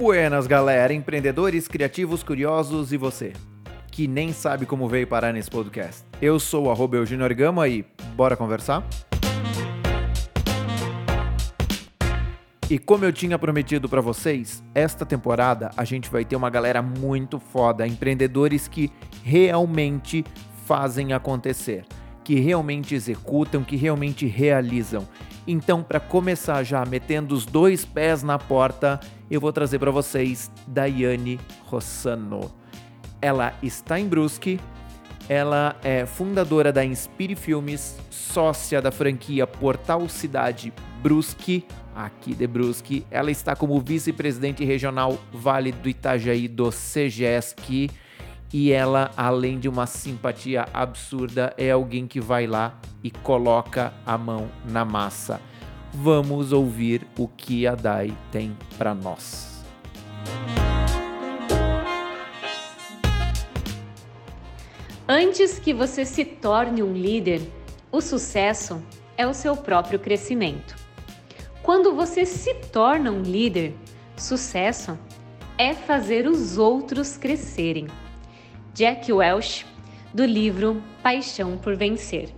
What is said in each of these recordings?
Buenas, galera, empreendedores, criativos, curiosos e você, que nem sabe como veio parar nesse podcast. Eu sou o Eugênio Gama e bora conversar? E como eu tinha prometido para vocês, esta temporada a gente vai ter uma galera muito foda, empreendedores que realmente fazem acontecer, que realmente executam, que realmente realizam. Então, para começar já metendo os dois pés na porta, eu vou trazer para vocês Daiane Rossano. Ela está em Brusque, ela é fundadora da Inspire Filmes, sócia da franquia Portal Cidade Brusque, aqui de Brusque. Ela está como vice-presidente regional Vale do Itajaí do CGESC e ela, além de uma simpatia absurda, é alguém que vai lá e coloca a mão na massa. Vamos ouvir o que a Dai tem para nós. Antes que você se torne um líder, o sucesso é o seu próprio crescimento. Quando você se torna um líder, sucesso é fazer os outros crescerem. Jack Welch, do livro Paixão por Vencer.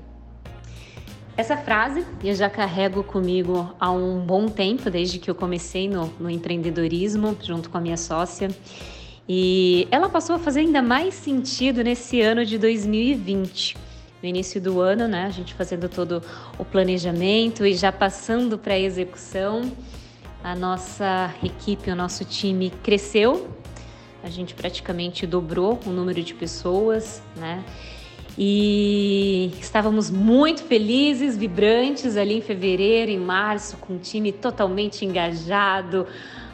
Essa frase eu já carrego comigo há um bom tempo, desde que eu comecei no, no empreendedorismo junto com a minha sócia. E ela passou a fazer ainda mais sentido nesse ano de 2020. No início do ano, né, a gente fazendo todo o planejamento e já passando para a execução, a nossa equipe, o nosso time cresceu. A gente praticamente dobrou o número de pessoas, né? E estávamos muito felizes, vibrantes ali em fevereiro, em março, com o time totalmente engajado,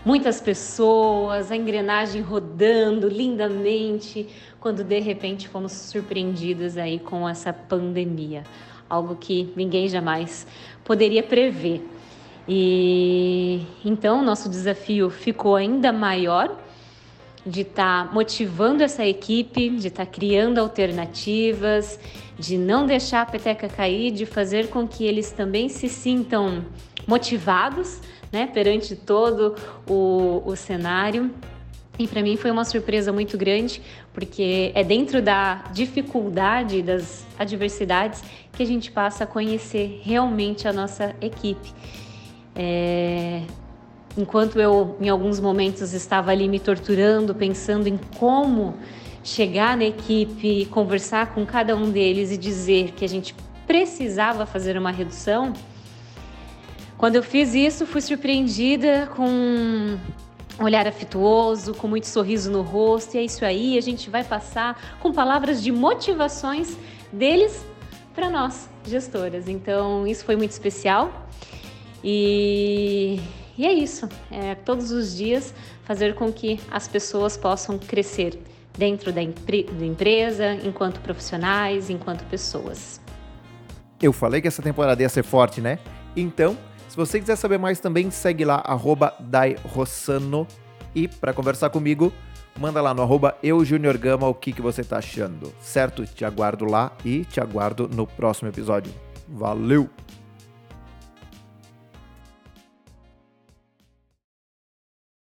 muitas pessoas, a engrenagem rodando lindamente, quando de repente fomos surpreendidas aí com essa pandemia, algo que ninguém jamais poderia prever. E então nosso desafio ficou ainda maior de estar tá motivando essa equipe, de estar tá criando alternativas, de não deixar a peteca cair, de fazer com que eles também se sintam motivados né, perante todo o, o cenário. E para mim foi uma surpresa muito grande, porque é dentro da dificuldade, das adversidades, que a gente passa a conhecer realmente a nossa equipe. É, enquanto eu, em alguns momentos, estava ali me torturando, pensando em como chegar na equipe, conversar com cada um deles e dizer que a gente precisava fazer uma redução, quando eu fiz isso, fui surpreendida com um olhar afetuoso, com muito sorriso no rosto, e é isso aí, a gente vai passar com palavras de motivações deles para nós, gestoras. Então, isso foi muito especial. E e é isso, é todos os dias fazer com que as pessoas possam crescer dentro da, da empresa, enquanto profissionais, enquanto pessoas. Eu falei que essa temporada ia ser forte, né? Então, se você quiser saber mais também, segue lá, arroba DaiRossano. E para conversar comigo, manda lá no arroba eujuniorgama o que, que você tá achando, certo? Te aguardo lá e te aguardo no próximo episódio. Valeu!